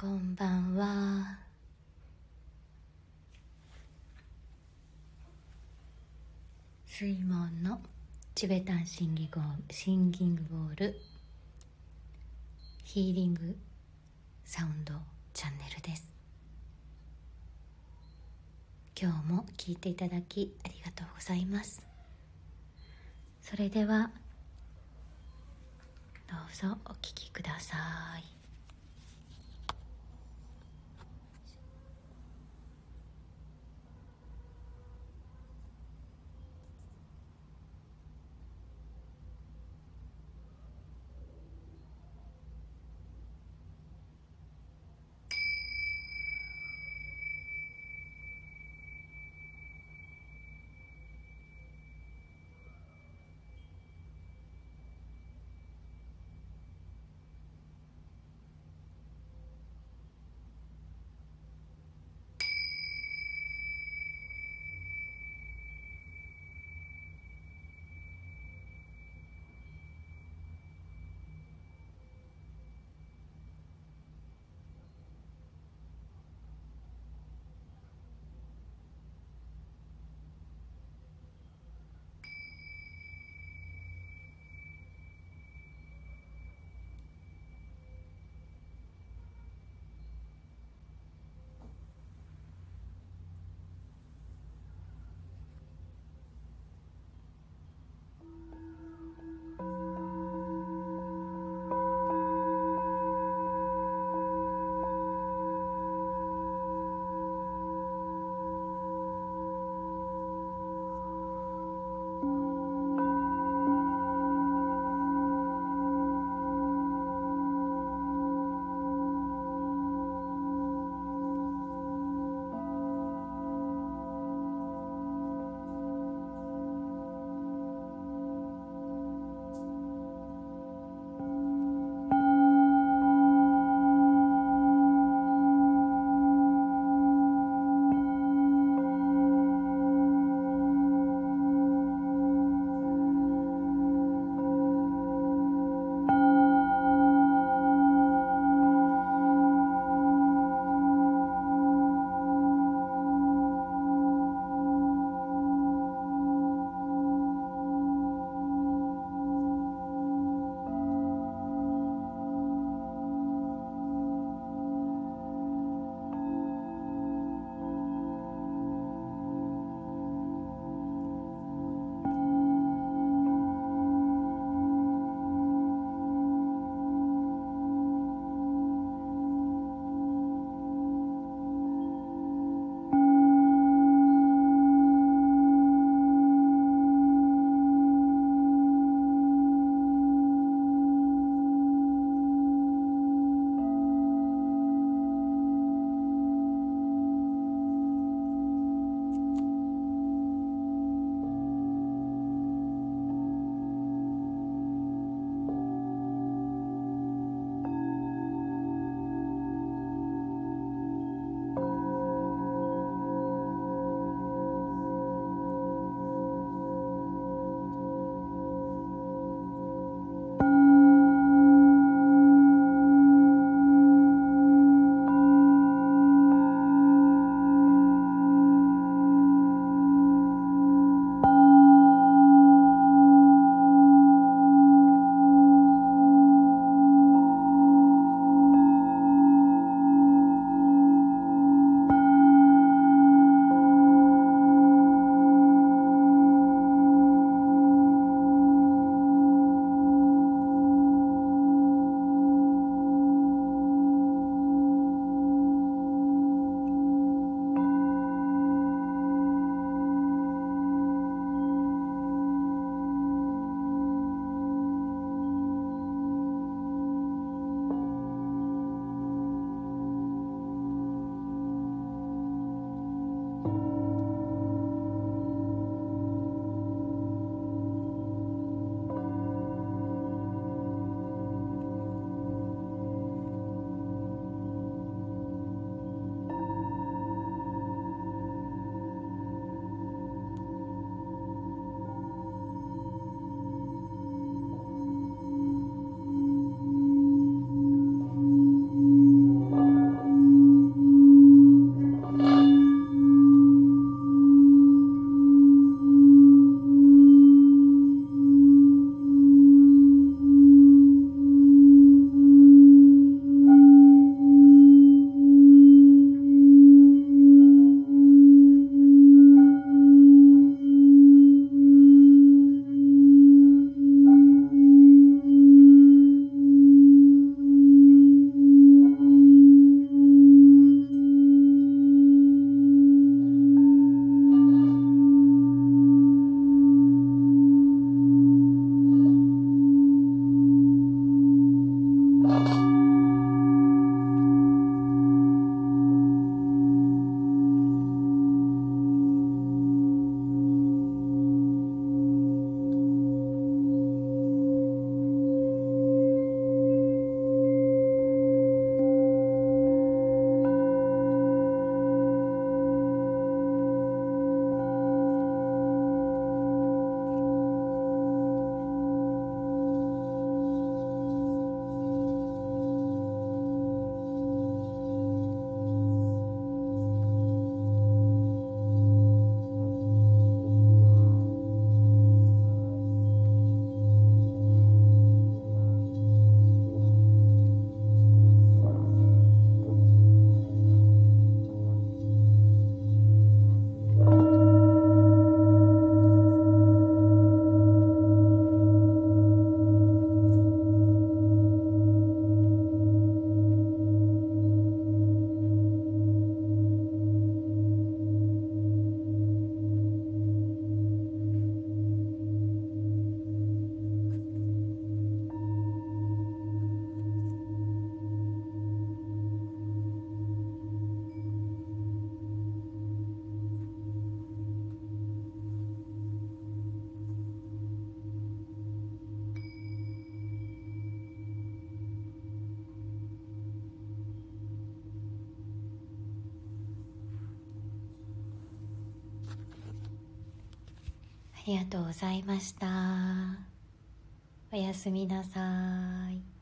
こんばんは。水門のチベタンシンギゴシンギングボールヒーリングサウンドチャンネルです。今日も聞いていただきありがとうございます。それではどうぞお聞きください。りがとうございました。おやすみなさい。